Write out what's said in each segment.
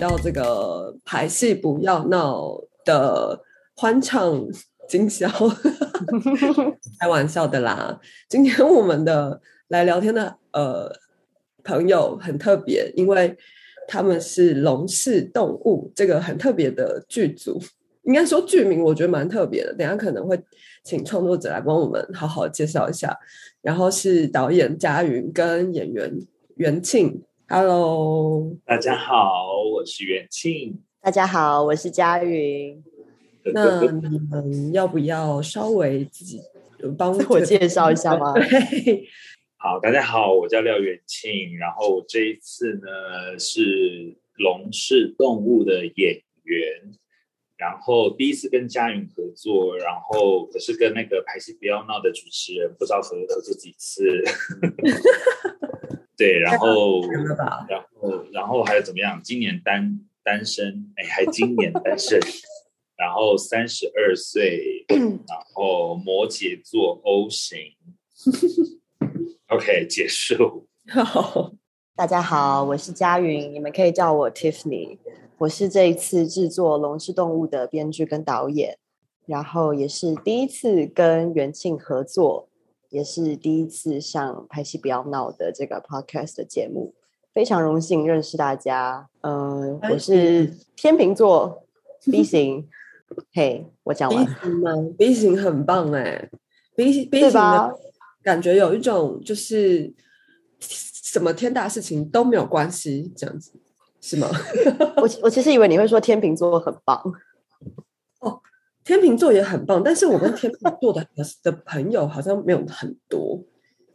到这个排戏不要闹的欢唱今宵，开玩笑的啦。今天我们的来聊天的呃朋友很特别，因为他们是龙氏动物这个很特别的剧组。应该说剧名我觉得蛮特别的，等下可能会请创作者来帮我们好好介绍一下。然后是导演嘉云跟演员袁庆，Hello，大家好，我是元庆。大家好，我是佳云。那你们要不要稍微自己帮我介绍一下吗？好，大家好，我叫廖元庆，然后这一次呢是龙氏动物的演员。然后第一次跟佳云合作，然后可是跟那个排戏不要闹的主持人不知道合合作几次，对，然后然后然后还有怎么样？今年单单身，哎，还今年单身，然后三十二岁，然后摩羯座 O 型，OK，结束。好，大家好，我是佳云，你们可以叫我 Tiffany。我是这一次制作《龙之动物》的编剧跟导演，然后也是第一次跟元庆合作，也是第一次上《拍戏不要闹》的这个 podcast 的节目，非常荣幸认识大家。嗯，我是天秤座 B 型，嘿，我讲完 B 型吗？B 型很棒哎，B B 型的感觉有一种就是什么天大事情都没有关系这样子。是吗？我我其实以为你会说天秤座很棒哦，天秤座也很棒，但是我跟天秤座的 的朋友好像没有很多，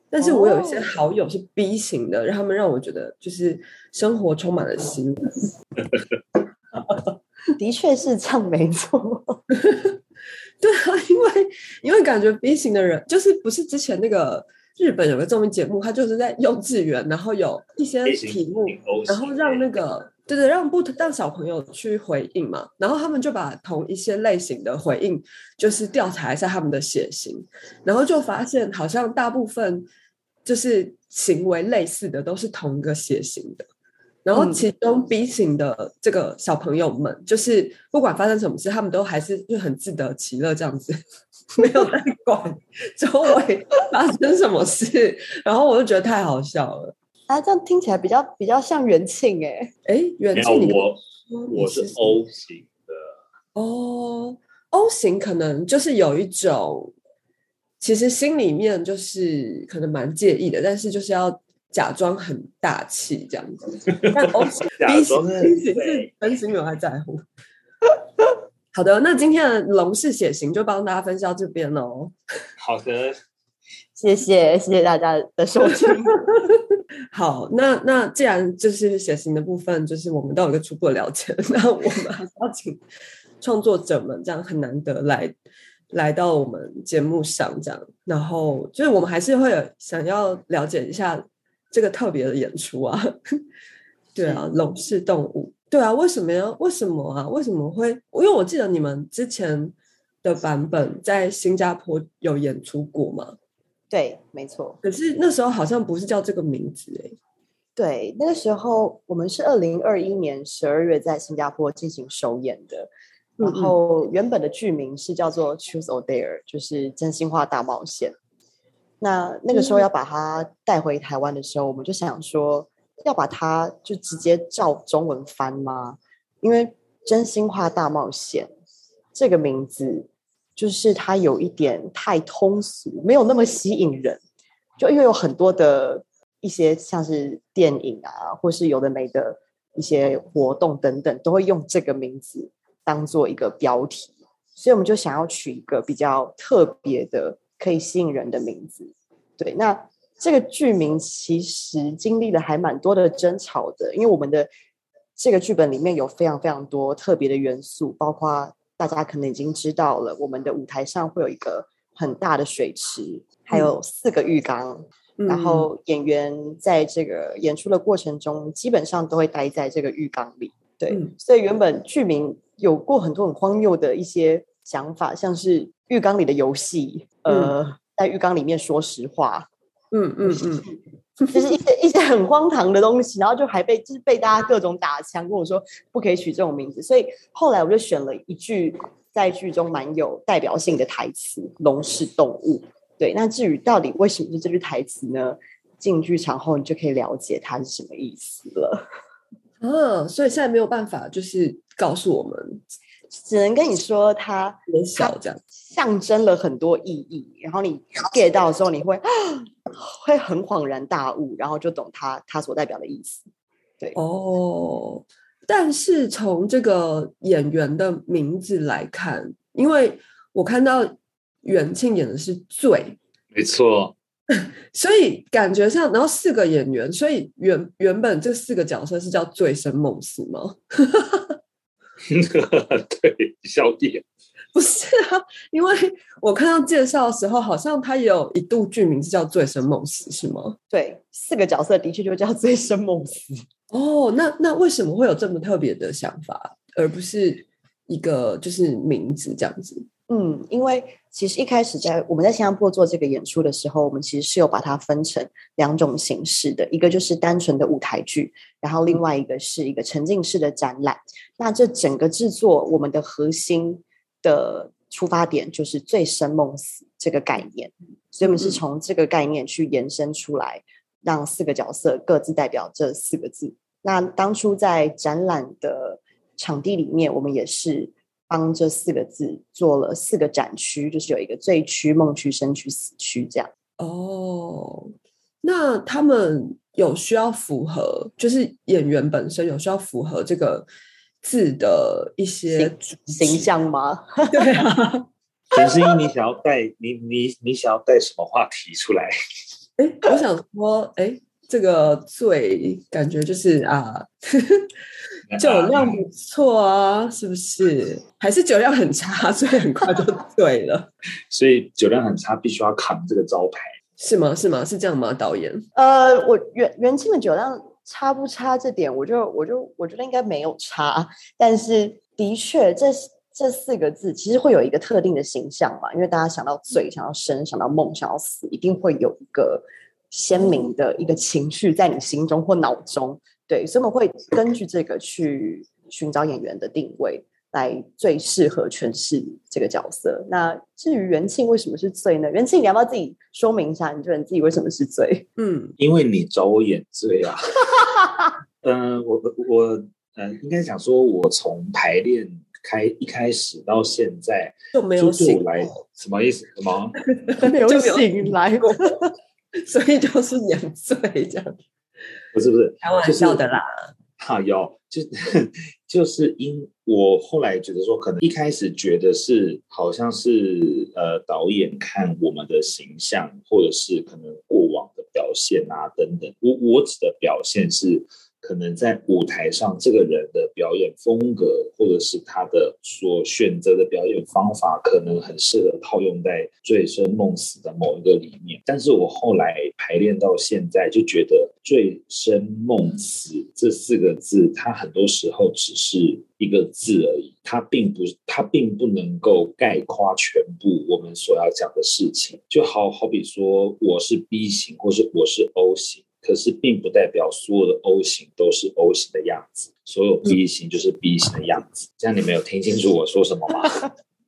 但是我有一些好友是 B 型的，让他们让我觉得就是生活充满了希望。的确是这样，没错。对啊，因为因为感觉 B 型的人就是不是之前那个。日本有个综艺节目，他就是在幼稚园，然后有一些题目，然后让那个对对，让不让小朋友去回应嘛，然后他们就把同一些类型的回应，就是调查一下他们的血型，然后就发现好像大部分就是行为类似的都是同一个血型的。然后其中 B 型的这个小朋友们，就是不管发生什么事，他们都还是就很自得其乐这样子，没有在管 周围发生什么事。然后我就觉得太好笑了。啊，这样听起来比较比较像元庆哎哎，元庆，我我是 O 型的哦，O 型可能就是有一种，其实心里面就是可能蛮介意的，但是就是要。假装很大气这样子，但 O 型、B 型、B 型是真心有太在乎。好的，那今天的龙氏血型就帮大家分享这边喽。好的，谢谢谢谢大家的收听。好，那那既然就是写信的部分，就是我们都有一个初步的了解，那我们还是要请创作者们这样很难得来来到我们节目上这样，然后就是我们还是会有想要了解一下。这个特别的演出啊，对啊，龙氏动物，对啊，为什么呀？为什么啊？为什么会？因为我记得你们之前的版本在新加坡有演出过嘛？对，没错。可是那时候好像不是叫这个名字哎。对，那个时候我们是二零二一年十二月在新加坡进行首演的，然后原本的剧名是叫做《Choose or Dare》，就是真心话大冒险。那那个时候要把它带回台湾的时候，我们就想说，要把它就直接照中文翻吗？因为“真心话大冒险”这个名字，就是它有一点太通俗，没有那么吸引人。就因为有很多的一些像是电影啊，或是有的没的一些活动等等，都会用这个名字当做一个标题，所以我们就想要取一个比较特别的。可以吸引人的名字，对。那这个剧名其实经历了还蛮多的争吵的，因为我们的这个剧本里面有非常非常多特别的元素，包括大家可能已经知道了，我们的舞台上会有一个很大的水池，还有四个浴缸，然后演员在这个演出的过程中，基本上都会待在这个浴缸里。对，所以原本剧名有过很多很荒谬的一些想法，像是。浴缸里的游戏，呃，在浴缸里面说实话，嗯嗯嗯，就是一些一很荒唐的东西，然后就还被就是被大家各种打枪，跟我说不可以取这种名字。所以后来我就选了一句在剧中蛮有代表性的台词“龙是动物”。对，那至于到底为什么是这句台词呢？进剧场后你就可以了解它是什么意思了。嗯，所以现在没有办法，就是告诉我们，只能跟你说它很小这样，象征了很多意义。然后你 get 到的时候，你会会很恍然大悟，然后就懂它它所代表的意思。对哦，但是从这个演员的名字来看，因为我看到袁庆演的是醉，没错。所以感觉上，然后四个演员，所以原原本这四个角色是叫醉生梦死吗？对，小弟不是啊，因为 我看到介绍的时候，好像他也有一度剧名是叫醉生梦死，是吗？对，四个角色的确就叫醉生梦死。哦，那那为什么会有这么特别的想法，而不是一个就是名字这样子？嗯，因为其实一开始在我们在新加坡做这个演出的时候，我们其实是有把它分成两种形式的，一个就是单纯的舞台剧，然后另外一个是一个沉浸式的展览。那这整个制作，我们的核心的出发点就是醉生梦死这个概念，所以我们是从这个概念去延伸出来，让四个角色各自代表这四个字。那当初在展览的场地里面，我们也是。帮这四个字做了四个展区，就是有一个醉区、梦区、生区、死区这样。哦，那他们有需要符合，就是演员本身有需要符合这个字的一些形象吗？对啊，陈思英，你想要带你你你想要带什么话题出来？哎，我想说，哎，这个醉感觉就是啊。酒量不错啊，是不是？还是酒量很差，所以很快就醉了。所以酒量很差，必须要扛这个招牌，是吗？是吗？是这样吗？导演？呃，我元元庆的酒量差不差？这点我就我就我觉得应该没有差，但是的确，这这四个字其实会有一个特定的形象嘛，因为大家想到醉、想到生、想到梦、想到死，一定会有一个鲜明的一个情绪在你心中或脑中。对，所以我们会根据这个去寻找演员的定位，来最适合诠释这个角色。那至于元庆为什么是醉呢？元庆，你要不要自己说明一下？你觉得你自己为什么是醉？嗯，因为你找我演醉啊。嗯，我我嗯，应该讲说，我从排练开一开始到现在就没有醒来，什么意思？什么 没有醒来过？所以就是演醉这样。不是不是开玩笑的啦，哈 有就 就是因我后来觉得说，可能一开始觉得是好像是呃导演看我们的形象，或者是可能过往的表现啊等等，我我指的表现是。可能在舞台上，这个人的表演风格，或者是他的所选择的表演方法，可能很适合套用在醉生梦死的某一个里面。但是我后来排练到现在，就觉得醉生梦死这四个字，它很多时候只是一个字而已，它并不，它并不能够概括全部我们所要讲的事情。就好好比说，我是 B 型，或是我是 O 型。可是并不代表所有的 O 型都是 O 型的样子，所有 B 型就是 B 型的样子。这样你没有听清楚我说什么吗？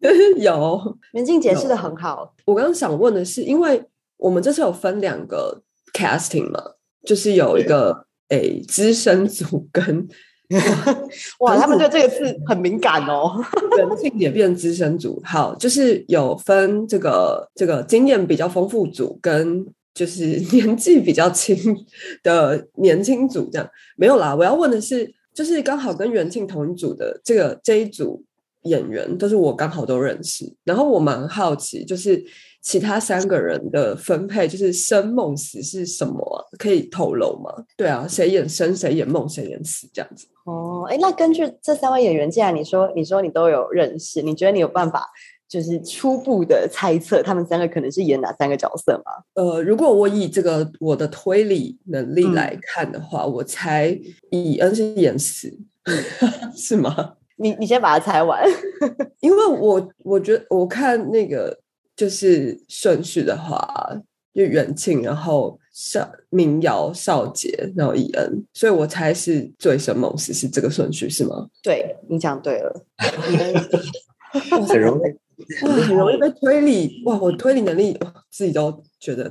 有，明静解释的很好。我刚刚想问的是，因为我们这次有分两个 casting 嘛，就是有一个诶资深组跟 哇，他们对这个字很敏感哦。人性也变资深组，好，就是有分这个这个经验比较丰富组跟。就是 年纪比较轻的年轻组这样没有啦。我要问的是，就是刚好跟元庆同一组的这个这一组演员，都是我刚好都认识。然后我蛮好奇，就是其他三个人的分配，就是生梦死是什么？可以透露吗？对啊，谁演生，谁演梦，谁演死这样子。哦，哎，那根据这三位演员，既然你说你说你都有认识，你觉得你有办法？就是初步的猜测，他们三个可能是演哪三个角色吗？呃，如果我以这个我的推理能力来看的话，我猜以恩是演死，是吗？你你先把它猜完，因为我我觉得我看那个就是顺序的话，就元庆，然后少民谣少杰，然后以恩，所以我猜是醉生梦死是这个顺序是吗？对你讲对了，很容易。哇，很容易被推理哇！我推理能力自己都觉得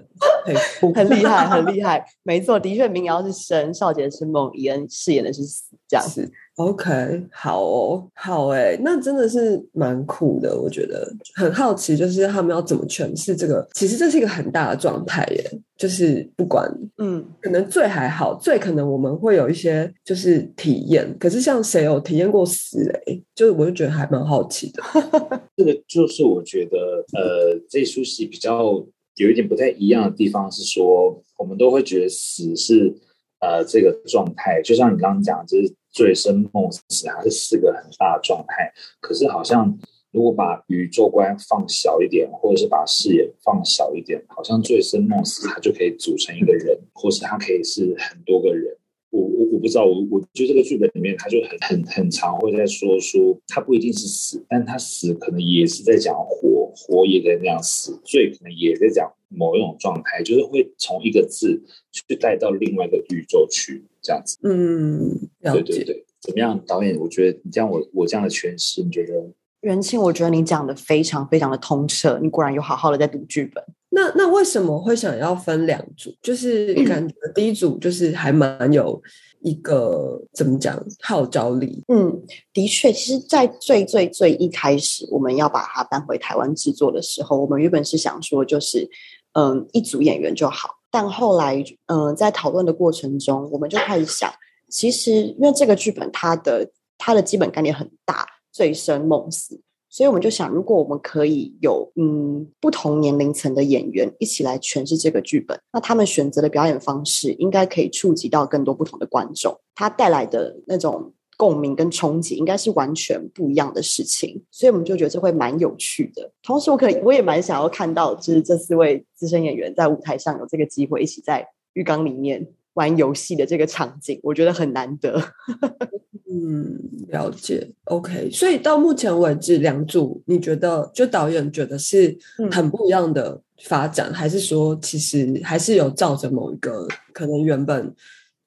很 很 厉害，很厉害。没错，的确，民谣是生，少杰是梦，伊恩饰演的是死，这样子。OK，好哦，好哎，那真的是蛮酷的，我觉得很好奇，就是他们要怎么诠释这个？其实这是一个很大的状态耶，就是不管，嗯，可能最还好，最可能我们会有一些就是体验，可是像谁有体验过死嘞？就是我就觉得还蛮好奇的。这个就是我觉得，呃，这出戏比较有一点不太一样的地方是说，我们都会觉得死是呃这个状态，就像你刚刚讲，就是。醉生梦死还是四个很大的状态，可是好像如果把宇宙观放小一点，或者是把视野放小一点，好像醉生梦死它就可以组成一个人，或是它可以是很多个人。我我我不知道，我我觉得这个剧本里面他就很很很常会在说说，他不一定是死，但他死可能也是在讲活，活也在那样死，醉可能也在讲某一种状态，就是会从一个字去带到另外一个宇宙去。这样子，嗯，对对对，怎么样，导演？我觉得你这样，我我这样的诠释，你觉得？元庆，我觉得你讲的非常非常的通彻，你果然有好好的在读剧本。那那为什么会想要分两组？就是感觉第一组就是还蛮有一个怎么讲号召力。嗯，的确，其实，在最最最一开始，我们要把它搬回台湾制作的时候，我们原本是想说，就是嗯，一组演员就好。但后来，嗯，在讨论的过程中，我们就开始想，其实因为这个剧本它的它的基本概念很大，醉生梦死，所以我们就想，如果我们可以有嗯不同年龄层的演员一起来诠释这个剧本，那他们选择的表演方式应该可以触及到更多不同的观众，他带来的那种。共鸣跟冲击应该是完全不一样的事情，所以我们就觉得这会蛮有趣的。同时，我可我也蛮想要看到，就是这四位资深演员在舞台上有这个机会一起在浴缸里面玩游戏的这个场景，我觉得很难得。嗯，了解。OK，所以到目前为止，两组你觉得就导演觉得是很不一样的发展，还是说其实还是有照着某一个可能原本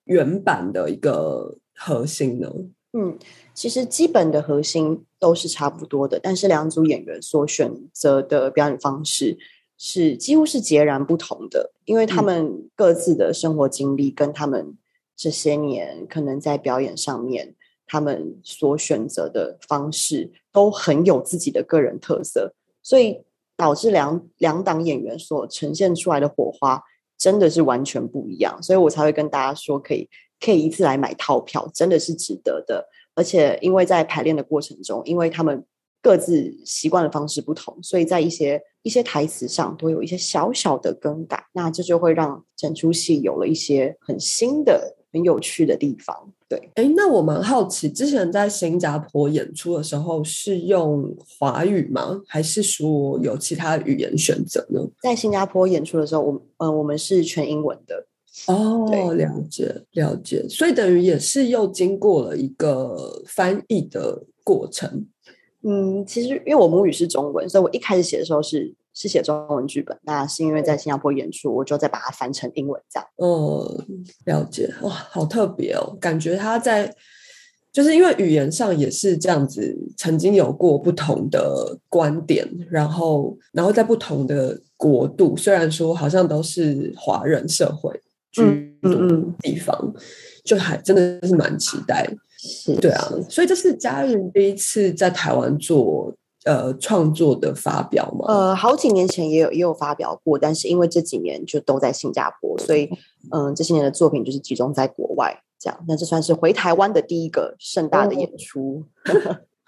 原版的一个核心呢？嗯，其实基本的核心都是差不多的，但是两组演员所选择的表演方式是几乎是截然不同的，因为他们各自的生活经历跟他们这些年可能在表演上面，他们所选择的方式都很有自己的个人特色，所以导致两两档演员所呈现出来的火花真的是完全不一样，所以我才会跟大家说可以。可以一次来买套票，真的是值得的。而且，因为在排练的过程中，因为他们各自习惯的方式不同，所以在一些一些台词上都有一些小小的更改。那这就会让整出戏有了一些很新的、很有趣的地方。对，哎，那我蛮好奇，之前在新加坡演出的时候是用华语吗？还是说有其他语言选择呢？在新加坡演出的时候，我嗯，我们是全英文的。哦，了解了解，所以等于也是又经过了一个翻译的过程。嗯，其实因为我母语是中文，所以我一开始写的时候是是写中文剧本。那是因为在新加坡演出，我就再把它翻成英文这样。哦，了解，哇，好特别哦，感觉他在就是因为语言上也是这样子，曾经有过不同的观点，然后然后在不同的国度，虽然说好像都是华人社会。居住地方，就还真的是蛮期待，是对啊，所以这是家人第一次在台湾做呃创作的发表吗？呃，好几年前也有也有发表过，但是因为这几年就都在新加坡，所以嗯，这些年的作品就是集中在国外这样。那这算是回台湾的第一个盛大的演出。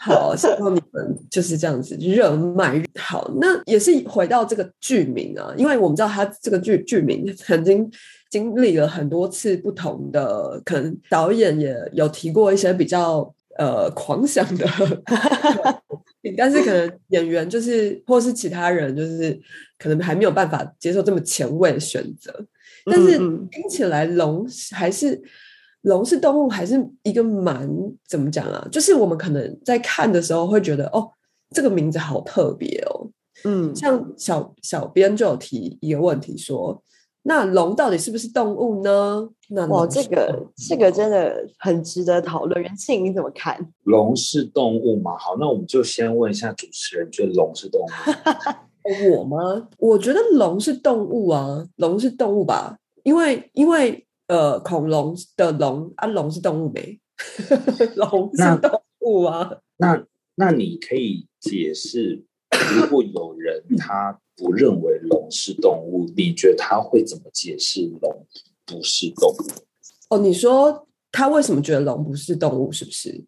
好，希望你们就是这样子热卖。好，那也是回到这个剧名啊，因为我们知道他这个剧剧名曾经。经历了很多次不同的，可能导演也有提过一些比较呃狂想的，但是可能演员就是或是其他人就是可能还没有办法接受这么前卫的选择。但是听起来龙还是龙是动物，还是一个蛮怎么讲啊？就是我们可能在看的时候会觉得哦，这个名字好特别哦。嗯，像小小编就有提一个问题说。那龙到底是不是动物呢？那哇，这个这个真的很值得讨论。袁庆，你怎么看？龙是动物吗？好，那我们就先问一下主持人，觉得龙是动物？我吗？我觉得龙是动物啊，龙是动物吧？因为因为呃，恐龙的龙啊，龙是动物没？龙是动物啊？那那你可以解释，如果有人他不认为龙是动物，你觉得他会怎么解释龙不是动物？哦，你说他为什么觉得龙不是动物？是不是？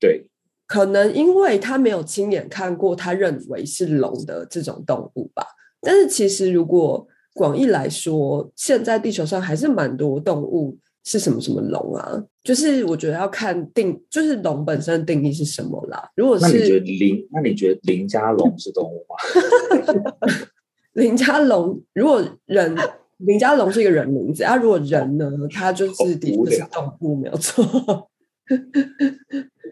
对。可能因为他没有亲眼看过他认为是龙的这种动物吧。但是其实如果广义来说，现在地球上还是蛮多动物是什么什么龙啊。就是我觉得要看定，就是龙本身的定义是什么啦。如果是你觉得林，那你觉得林家龙是动物吗？林家龙，如果人 林家龙是一个人名字啊，如果人呢，他就是的确是动物，没有错。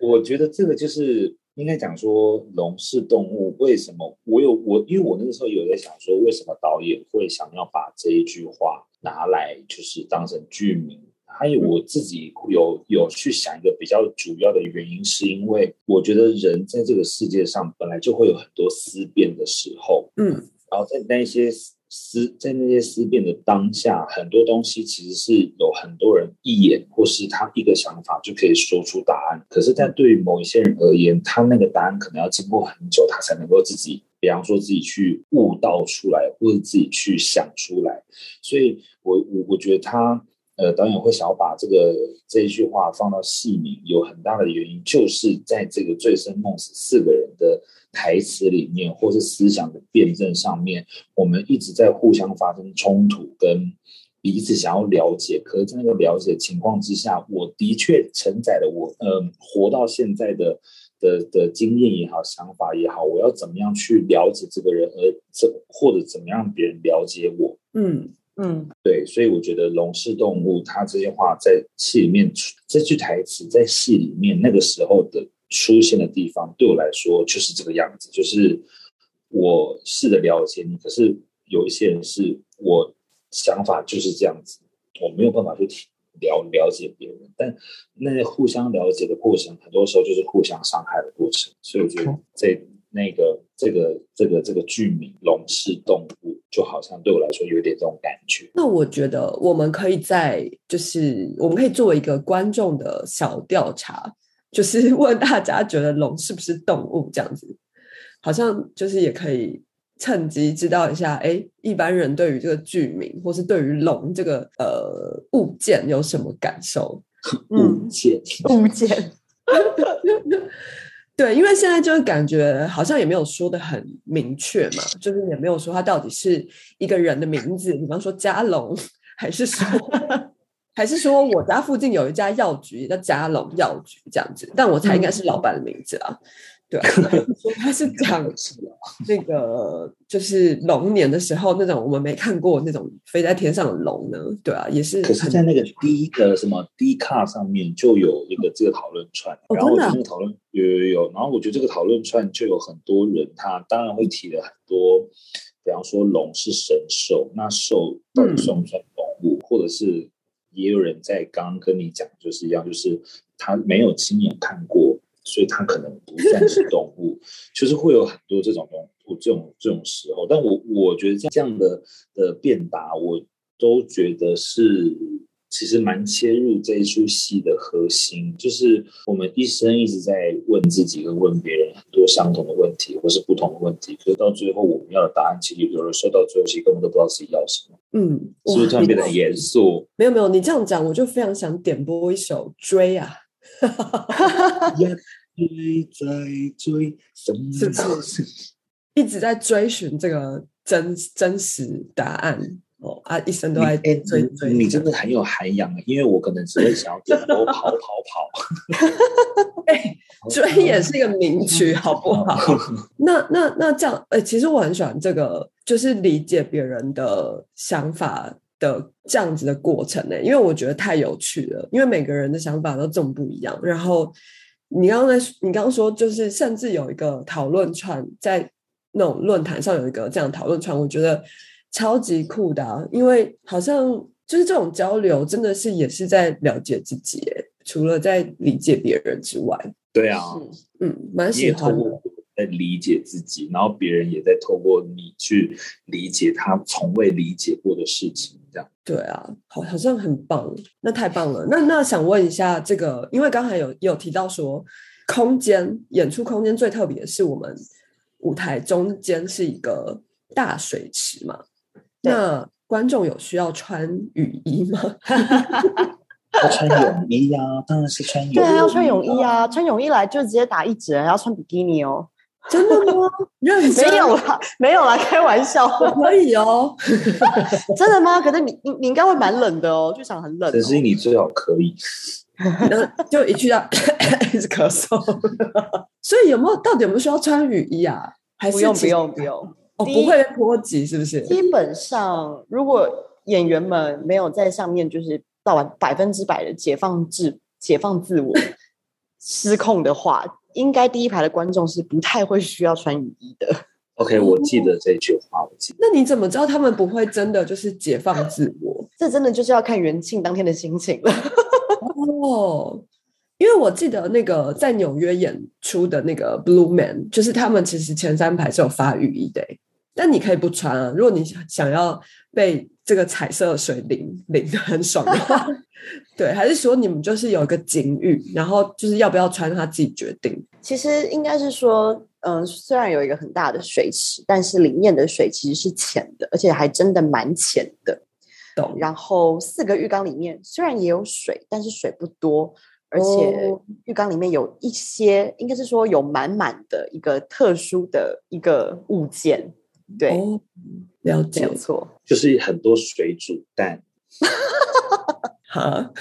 我觉得这个就是应该讲说，龙是动物，为什么？我有我，因为我那个时候有在想说，为什么导演会想要把这一句话拿来就是当成剧名？还有我自己有有去想一个比较主要的原因，是因为我觉得人在这个世界上本来就会有很多思辨的时候，嗯，然后在那些。思在那些思辨的当下，很多东西其实是有很多人一眼或是他一个想法就可以说出答案。可是，在对于某一些人而言，他那个答案可能要经过很久，他才能够自己，比方说自己去悟道出来，或者自己去想出来。所以，我我我觉得他。呃，导演会想要把这个这一句话放到戏名，有很大的原因，就是在这个醉生梦死四个人的台词里面，或是思想的辩证上面，我们一直在互相发生冲突，跟彼此想要了解。可是，在那个了解情况之下，我的确承载了我，嗯，活到现在的的的经验也好，想法也好，我要怎么样去了解这个人，而怎或者怎么样别人了解我，嗯。嗯，对，所以我觉得龙是动物，它这些话在戏里面，这句台词在戏里面那个时候的出现的地方，对我来说就是这个样子，就是我试着了解你，可是有一些人是我想法就是这样子，我没有办法去了了解别人，但那些互相了解的过程，很多时候就是互相伤害的过程，所以我觉得这那个这个这个这个剧名“龙是动物”。就好像对我来说有点这种感觉。那我觉得我们可以在，就是我们可以做一个观众的小调查，就是 问大家觉得龙是不是动物这样子，好像就是也可以趁机知道一下，哎，一般人对于这个剧名或是对于龙这个呃物件有什么感受？物件，物件。对，因为现在就是感觉好像也没有说的很明确嘛，就是也没有说它到底是一个人的名字，比方说加龙，还是说，还是说我家附近有一家药局叫嘉龙药局这样子，但我猜应该是老板的名字啊。对，他是讲 那个就是龙年的时候那种我们没看过那种飞在天上的龙呢，对啊，也是。可是，在那个第一个什么 D 卡上面就有一个这个讨论串，然后这个讨论有有有，然后我觉得这个讨论串就有很多人，他当然会提了很多，比方说龙是神兽，那兽到底算不算动物？或者是也有人在刚刚跟你讲，就是一样，就是他没有亲眼看过。所以他可能不算是动物，就是会有很多这种东这种这种时候。但我我觉得这样的的辩答，我都觉得是其实蛮切入这一出戏的核心，就是我们一生一直在问自己和问别人很多相同的问题，或是不同的问题，可是到最后我们要的答案，其实有人说到最后，其实根本都不知道自己要什么。嗯，是不是突然变得很严肃？没有没有，你这样讲，我就非常想点播一首《追》啊。一直在追，是不是一直在追寻这个真真实答案？哦啊，一生都在追追。你真的很有涵养，因为我可能只会想要点播跑 跑跑。哎，追 也是一个名曲，好不好？那那那这样，哎，其实我很喜欢这个，就是理解别人的想法的这样子的过程呢，因为我觉得太有趣了。因为每个人的想法都这么不一样，然后。你刚刚在，你刚刚说，就是甚至有一个讨论串在那种论坛上有一个这样讨论串，我觉得超级酷的，因为好像就是这种交流，真的是也是在了解自己，除了在理解别人之外。对啊，嗯，蛮喜欢在理解自己，然后别人也在透过你去理解他从未理解过的事情，这样。对啊，好，好像很棒，那太棒了。那那想问一下，这个因为刚才有有提到说，空间演出空间最特别的是我们舞台中间是一个大水池嘛？那观众有需要穿雨衣吗？要穿泳衣呀，当然是穿泳衣。对啊，要穿泳衣啊，穿泳衣来就直接打一折，要穿比基尼哦。真的吗？没有啦，没有啦，开玩笑，可以哦。真的吗？可是你你你应该会蛮冷的哦，剧场很冷。可是你最好可以，就一去到 一直咳嗽。所以有没有到底有没有需要穿雨衣啊？还是不用不用不用？哦，不会波及是不是？基本上，如果演员们没有在上面就是到完百分之百的解放自解放自我 失控的话。应该第一排的观众是不太会需要穿雨衣的。OK，我记得这句话，我记得。那你怎么知道他们不会真的就是解放自我？这真的就是要看元庆当天的心情了。哦，因为我记得那个在纽约演出的那个 Blue Man，就是他们其实前三排是有发雨衣的，但你可以不穿啊。如果你想要被这个彩色水淋淋的很爽的话。对，还是说你们就是有一个警语，然后就是要不要穿，他自己决定。其实应该是说，嗯，虽然有一个很大的水池，但是里面的水其实是浅的，而且还真的蛮浅的。懂。然后四个浴缸里面虽然也有水，但是水不多，而且浴缸里面有一些，应该是说有满满的一个特殊的一个物件。对，了解，没错，就是很多水煮蛋。哈，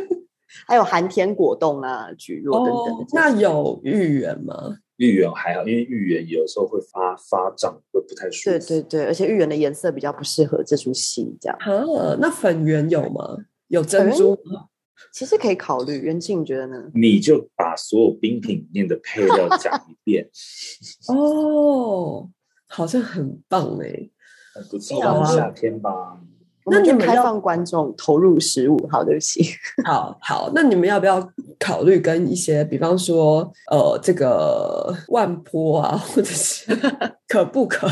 还有寒天果冻啊、菊若等等。那有芋圆吗？芋圆还好，因为芋圆有时候会发发胀，会不太舒服。对对对，而且芋圆的颜色比较不适合这出戏，这样。啊，那粉圆有吗？有珍珠吗？其实可以考虑。袁静觉得呢？你就把所有冰品里面的配料讲一遍。哦，好像很棒哎，很不错。夏天吧。那你们开放观众投入十五，好，对不起。好好，那你们要不要考虑跟一些，比方说，呃，这个万波啊，或者是 可不可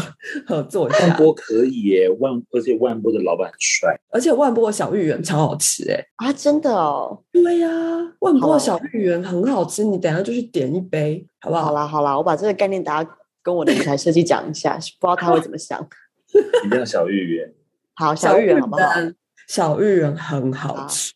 合作一下？万波可以耶，万而且万波的老板很帅，而且万波的小芋圆超好吃哎啊，真的哦。对呀，万波的小芋圆很好吃，你等下就去点一杯，好不好？好啦好啦，我把这个概念大家跟我的舞台设计讲一下，不知道他会怎么想。一定要小芋圆。好，小芋圆好不好？小芋圆很好吃。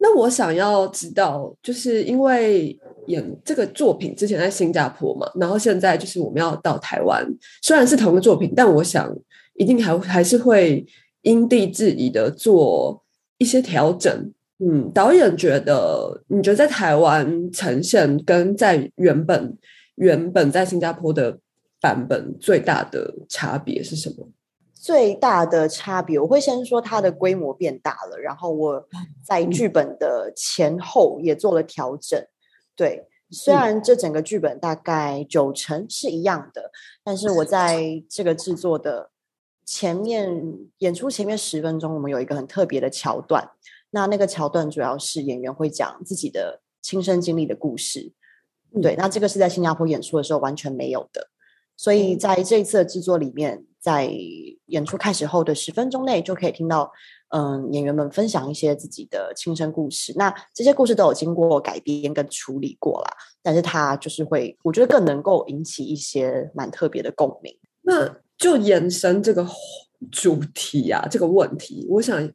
那我想要知道，就是因为演这个作品之前在新加坡嘛，然后现在就是我们要到台湾，虽然是同个作品，但我想一定还还是会因地制宜的做一些调整。嗯，导演觉得，你觉得在台湾呈现跟在原本原本在新加坡的版本最大的差别是什么？最大的差别，我会先说它的规模变大了，然后我在剧本的前后也做了调整。对，虽然这整个剧本大概九成是一样的，但是我在这个制作的前面演出前面十分钟，我们有一个很特别的桥段。那那个桥段主要是演员会讲自己的亲身经历的故事。对，那这个是在新加坡演出的时候完全没有的，所以在这一次的制作里面。在演出开始后的十分钟内，就可以听到，嗯，演员们分享一些自己的亲身故事。那这些故事都有经过改编跟处理过啦，但是它就是会，我觉得更能够引起一些蛮特别的共鸣。那就延伸这个主题啊，这个问题，我想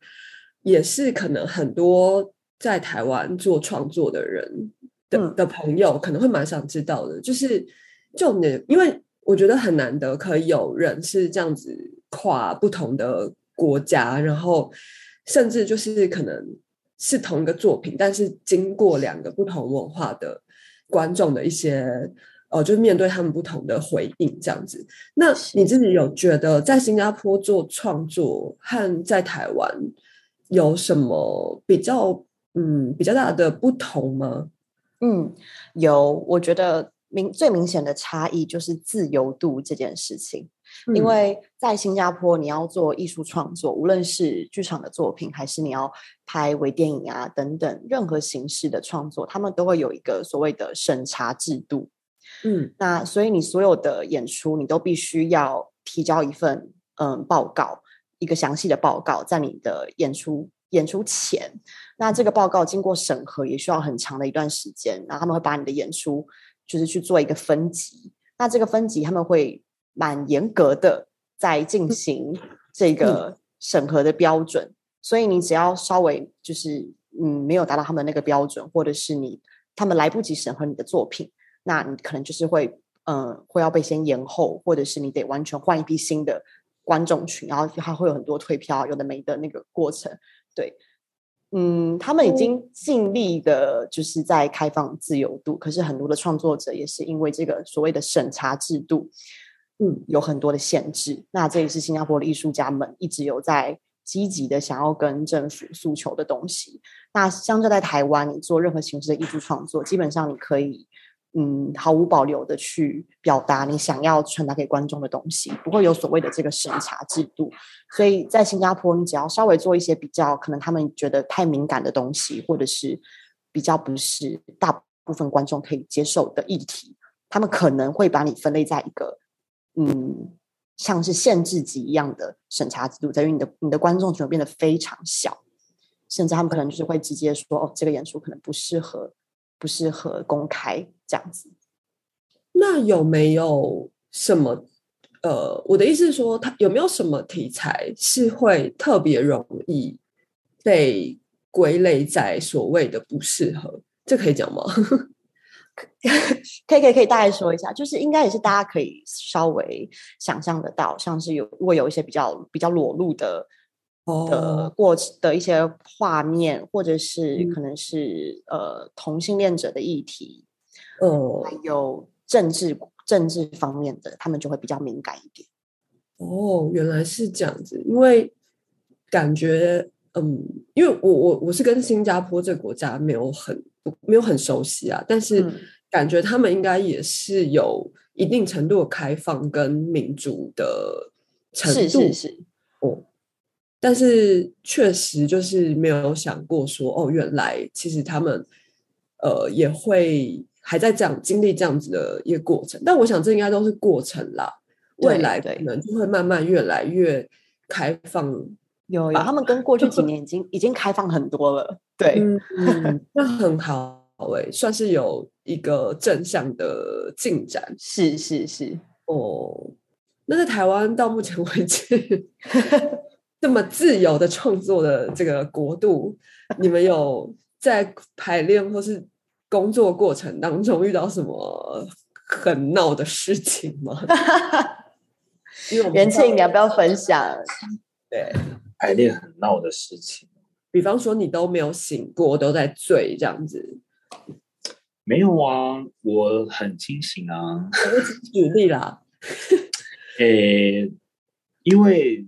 也是可能很多在台湾做创作的人的的朋友可能会蛮想知道的，就是就你因为。我觉得很难得，可以有人是这样子跨不同的国家，然后甚至就是可能是同一个作品，但是经过两个不同文化的观众的一些呃，就是面对他们不同的回应这样子。那你自己有觉得在新加坡做创作和在台湾有什么比较嗯比较大的不同吗？嗯，有，我觉得。明最明显的差异就是自由度这件事情，因为在新加坡，你要做艺术创作，无论是剧场的作品，还是你要拍微电影啊等等，任何形式的创作，他们都会有一个所谓的审查制度。嗯，那所以你所有的演出，你都必须要提交一份嗯报告，一个详细的报告，在你的演出演出前，那这个报告经过审核也需要很长的一段时间，然后他们会把你的演出就是去做一个分级，那这个分级他们会蛮严格的在进行这个审核的标准，所以你只要稍微就是嗯没有达到他们那个标准，或者是你他们来不及审核你的作品。那你可能就是会，嗯，会要被先延后，或者是你得完全换一批新的观众群，然后还会有很多退票，有的没的那个过程。对，嗯，他们已经尽力的，就是在开放自由度，可是很多的创作者也是因为这个所谓的审查制度，嗯，有很多的限制。那这也是新加坡的艺术家们一直有在积极的想要跟政府诉求的东西。那相较在台湾，你做任何形式的艺术创作，基本上你可以。嗯，毫无保留的去表达你想要传达给观众的东西，不会有所谓的这个审查制度。所以在新加坡，你只要稍微做一些比较可能他们觉得太敏感的东西，或者是比较不是大部分观众可以接受的议题，他们可能会把你分类在一个嗯，像是限制级一样的审查制度，在于你的你的观众群变得非常小，甚至他们可能就是会直接说，哦，这个演出可能不适合。不适合公开这样子，那有没有什么？呃，我的意思是说，他有没有什么题材是会特别容易被归类在所谓的不适合？这可以讲吗？可以，可以，可以大概说一下，就是应该也是大家可以稍微想象得到，像是有如果有一些比较比较裸露的。的过的一些画面，或者是可能是呃同性恋者的议题，呃，还有政治政治方面的，他们就会比较敏感一点。哦，原来是这样子，因为感觉嗯，因为我我我是跟新加坡这个国家没有很没有很熟悉啊，但是感觉他们应该也是有一定程度的开放跟民主的程度，是是是，哦。但是确实就是没有想过说哦，原来其实他们呃也会还在这样经历这样子的一个过程。但我想这应该都是过程啦，未来可能就会慢慢越来越开放。有有，他们跟过去几 年已经已经开放很多了。对，嗯，那很好哎，算是有一个正向的进展。是是是，哦，那在台湾到目前为止。这么自由的创作的这个国度，你们有在排练或是工作过程当中遇到什么很闹的事情吗？元庆，你要不要分享？对，排练很闹的事情，比方说你都没有醒过，都在醉这样子。没有啊，我很清醒啊。举例啦，诶，因为。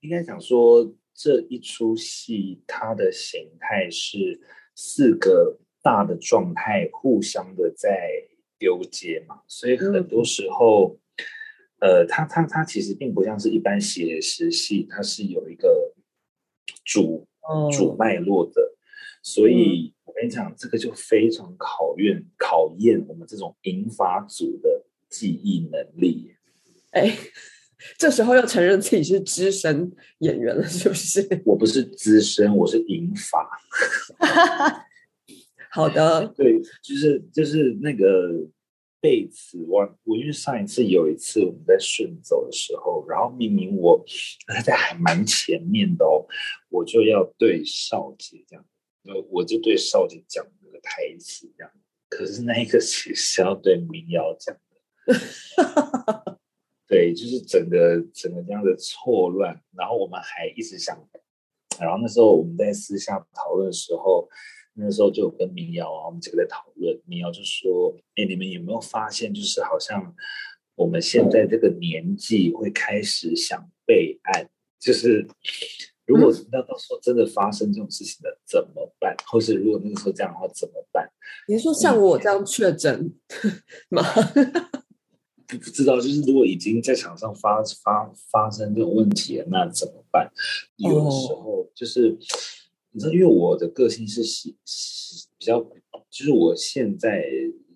应该讲说，这一出戏它的形态是四个大的状态互相的在丢接嘛，所以很多时候，呃，它它它其实并不像是一般写实戏，它是有一个主主脉络的，所以我跟你讲，这个就非常考验考验我们这种引法组的记忆能力，哎。这时候要承认自己是资深演员了，是不是？我不是资深，我是引法。好的，对，就是就是那个被子，我我因为上一次有一次我们在顺走的时候，然后明明我在还蛮前面的哦，我就要对少杰这样，呃，我就对少杰讲那个台词这样，可是那一个其实要对民谣讲的。对，就是整个整个这样的错乱，然后我们还一直想，然后那时候我们在私下讨论的时候，那时候就有跟民谣啊，我们几个在讨论，民谣就说：“哎，你们有没有发现，就是好像我们现在这个年纪会开始想备案，就是如果那到时候真的发生这种事情了怎么办？或是如果那个时候这样的话怎么办？你说像我这样确诊 吗？”不不知道，就是如果已经在场上发发发生这种问题了，那怎么办？有的时候就是你知道，因为我的个性是喜喜比较，就是我现在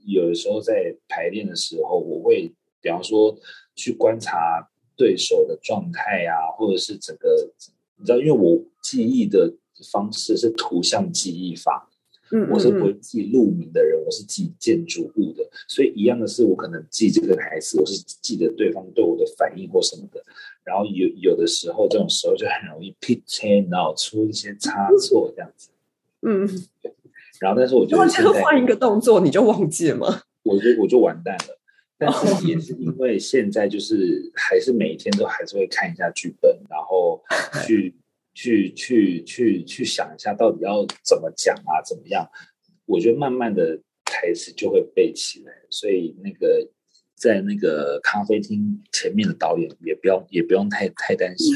有的时候在排练的时候，我会比方说去观察对手的状态啊，或者是整个你知道，因为我记忆的方式是图像记忆法。我是不会记路名的人，我是记建筑物的，所以一样的是，我可能记这个台词，我是记得对方对我的反应或什么的。然后有有的时候，这种时候就很容易 pitch in，然后出一些差错这样子。嗯，然后但是我觉得现在换一个动作你就忘记了吗？我就我就完蛋了。但是也是因为现在就是还是每一天都还是会看一下剧本，然后去。去去去去想一下，到底要怎么讲啊？怎么样？我觉得慢慢的台词就会背起来。所以那个在那个咖啡厅前面的导演也不要也不用太太担心，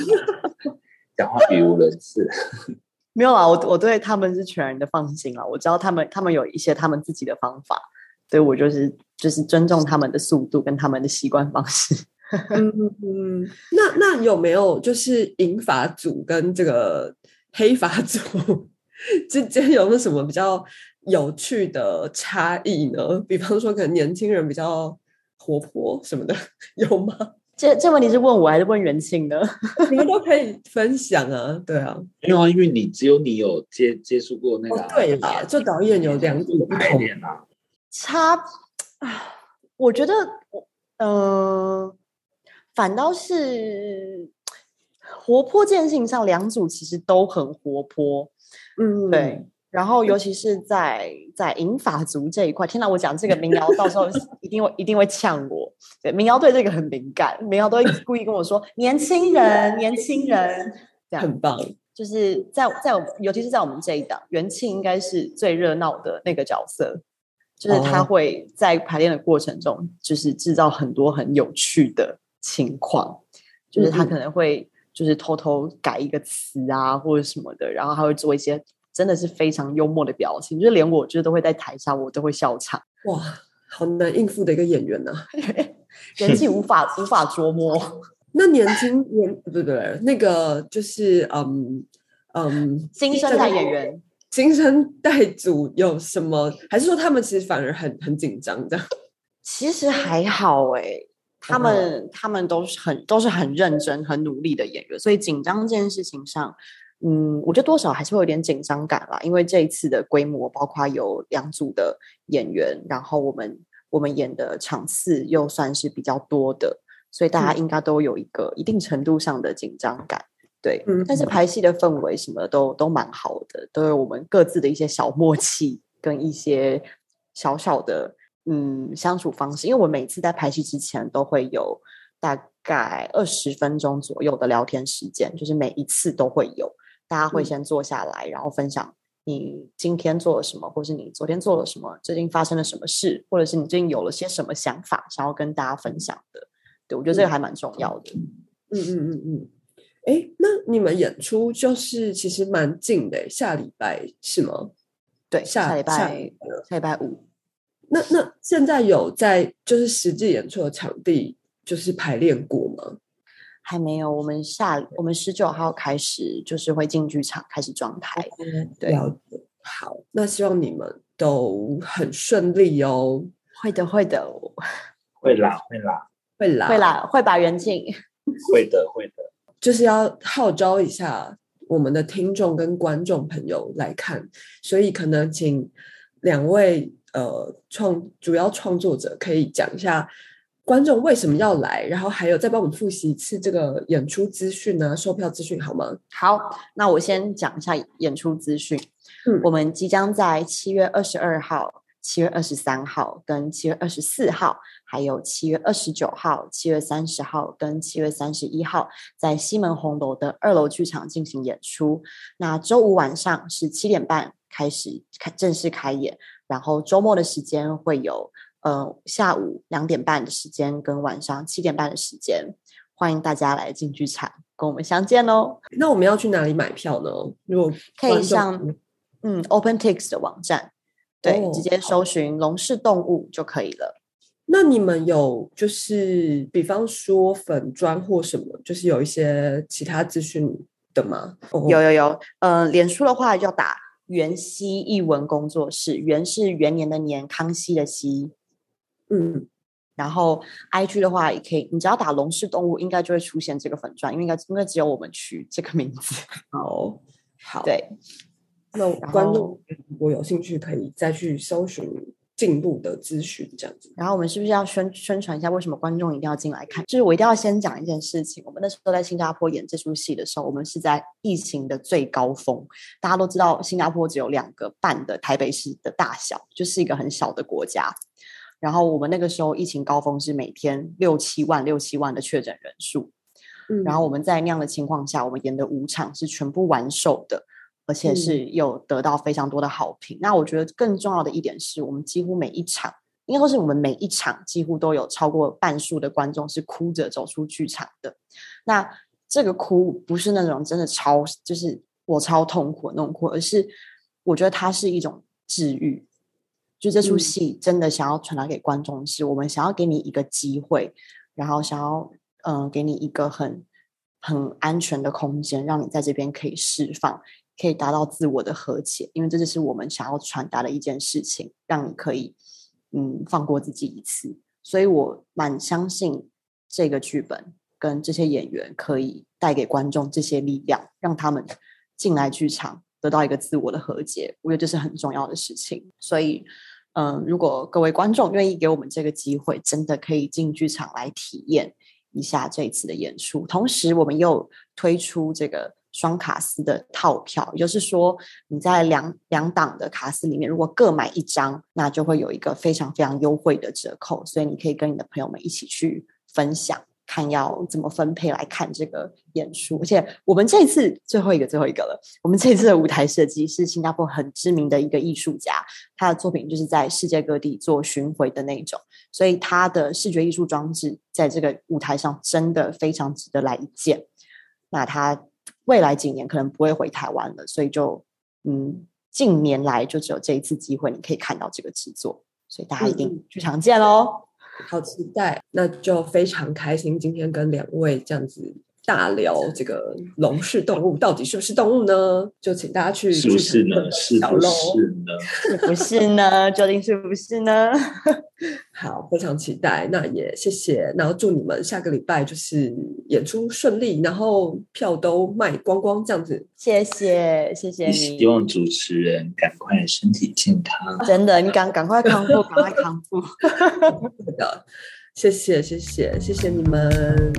讲话语无伦次。没有啊，我我对他们是全然的放心啊。我知道他们他们有一些他们自己的方法，所以我就是就是尊重他们的速度跟他们的习惯方式。嗯 嗯，那那有没有就是银发组跟这个 黑发组 之间有没有什么比较有趣的差异呢？比方说，可能年轻人比较活泼什么的，有吗？这这问题是问我还是问元庆呢？你们都可以分享啊，对啊，没有啊，因为你只有你有接接触过那个，对啦，就导演有两种排练啊，差啊，我觉得我嗯。反倒是活泼见性上，两组其实都很活泼，嗯，对。然后尤其是在在银发族这一块，听到我讲这个民谣，到时候 一定会一定会呛我。对，民谣对这个很敏感，民谣都会故意跟我说：“年轻人，年轻人，这样很棒。”就是在在我尤其是在我们这一档，元庆应该是最热闹的那个角色，就是他会在排练的过程中，就是制造很多很有趣的。情况就是他可能会就是偷偷改一个词啊或者什么的，然后他会做一些真的是非常幽默的表情，就是连我就是都会在台下我都会笑场。哇，好难应付的一个演员呐，人气无法 无法捉摸。那年轻年不对对，那个就是嗯嗯新生代演员，新生代组有什么？还是说他们其实反而很很紧张的？其实还好哎。他们他们都是很都是很认真、很努力的演员，所以紧张这件事情上，嗯，我觉得多少还是会有点紧张感啦。因为这一次的规模，包括有两组的演员，然后我们我们演的场次又算是比较多的，所以大家应该都有一个一定程度上的紧张感。对，嗯但是排戏的氛围什么都都蛮好的，都有我们各自的一些小默契跟一些小小的。嗯，相处方式，因为我每次在拍戏之前都会有大概二十分钟左右的聊天时间，就是每一次都会有，大家会先坐下来，然后分享你今天做了什么，或是你昨天做了什么，最近发生了什么事，或者是你最近有了些什么想法，想要跟大家分享的。对我觉得这个还蛮重要的。嗯嗯嗯嗯。哎，那你们演出就是其实蛮近的，下礼拜是吗？对，下礼拜下礼拜五。那那现在有在就是实际演出的场地就是排练过吗？还没有，我们下我们十九号开始就是会进剧场开始装台。对，好，那希望你们都很顺利哦。会的，会的，会啦，会啦，会啦，会啦，会把人进。会的，会的，就是要号召一下我们的听众跟观众朋友来看，所以可能请两位。呃，创主要创作者可以讲一下观众为什么要来，然后还有再帮我们复习一次这个演出资讯呢？售票资讯好吗？好，那我先讲一下演出资讯。嗯，我们即将在七月二十二号、七月二十三号跟七月二十四号，还有七月二十九号、七月三十号跟七月三十一号，在西门红楼的二楼剧场进行演出。那周五晚上是七点半开始开正式开演。然后周末的时间会有，呃，下午两点半的时间跟晚上七点半的时间，欢迎大家来进剧场跟我们相见哦。那我们要去哪里买票呢？如果可以上嗯 OpenTix 的网站，对，直接搜寻“龙氏动物”就可以了。那你们有就是比方说粉砖或什么，就是有一些其他资讯的吗？有有有，呃，脸书的话要打元熙译文工作室，元是元年的年，康熙的熙，嗯。然后，IG 的话也可以，你只要打“龙氏动物”，应该就会出现这个粉钻，因为应该应该只有我们取这个名字。好，好，对。那观众如果有兴趣，可以再去搜寻进步的资讯，这样子。然后我们是不是要宣宣传一下，为什么观众一定要进来看？就是我一定要先讲一件事情。我们那时候在新加坡演这出戏的时候，我们是在疫情的最高峰。大家都知道，新加坡只有两个半的台北市的大小，就是一个很小的国家。然后我们那个时候疫情高峰是每天六七万六七万的确诊人数，嗯，然后我们在那样的情况下，我们演的五场是全部完售的，而且是有得到非常多的好评。那我觉得更重要的一点是，我们几乎每一场，应该说是我们每一场几乎都有超过半数的观众是哭着走出剧场的。那这个哭不是那种真的超，就是我超痛苦那种哭，而是我觉得它是一种治愈。就这出戏真的想要传达给观众是，我们想要给你一个机会，然后想要嗯给你一个很很安全的空间，让你在这边可以释放，可以达到自我的和解，因为这就是我们想要传达的一件事情，让你可以嗯放过自己一次。所以我蛮相信这个剧本跟这些演员可以带给观众这些力量，让他们进来剧场得到一个自我的和解。我觉得这是很重要的事情，所以。嗯，如果各位观众愿意给我们这个机会，真的可以进剧场来体验一下这次的演出。同时，我们又推出这个双卡司的套票，也就是说，你在两两档的卡司里面，如果各买一张，那就会有一个非常非常优惠的折扣，所以你可以跟你的朋友们一起去分享。看要怎么分配来看这个演出，而且我们这次最后一个最后一个了。我们这次的舞台设计是新加坡很知名的一个艺术家，他的作品就是在世界各地做巡回的那种，所以他的视觉艺术装置在这个舞台上真的非常值得来一见。那他未来几年可能不会回台湾了，所以就嗯，近年来就只有这一次机会，你可以看到这个制作，所以大家一定剧场见喽。好期待，那就非常开心，今天跟两位这样子大聊这个龙是动物到底是不是动物呢？就请大家去是不是呢？是不是呢？是不是呢？究竟是不是呢？好，非常期待，那也谢谢，然后祝你们下个礼拜就是演出顺利，然后票都卖光光这样子。谢谢，谢谢你。希望主持人赶快身体健康。真的，你赶赶快康复，赶快康复。的，谢谢，谢谢，谢谢你们。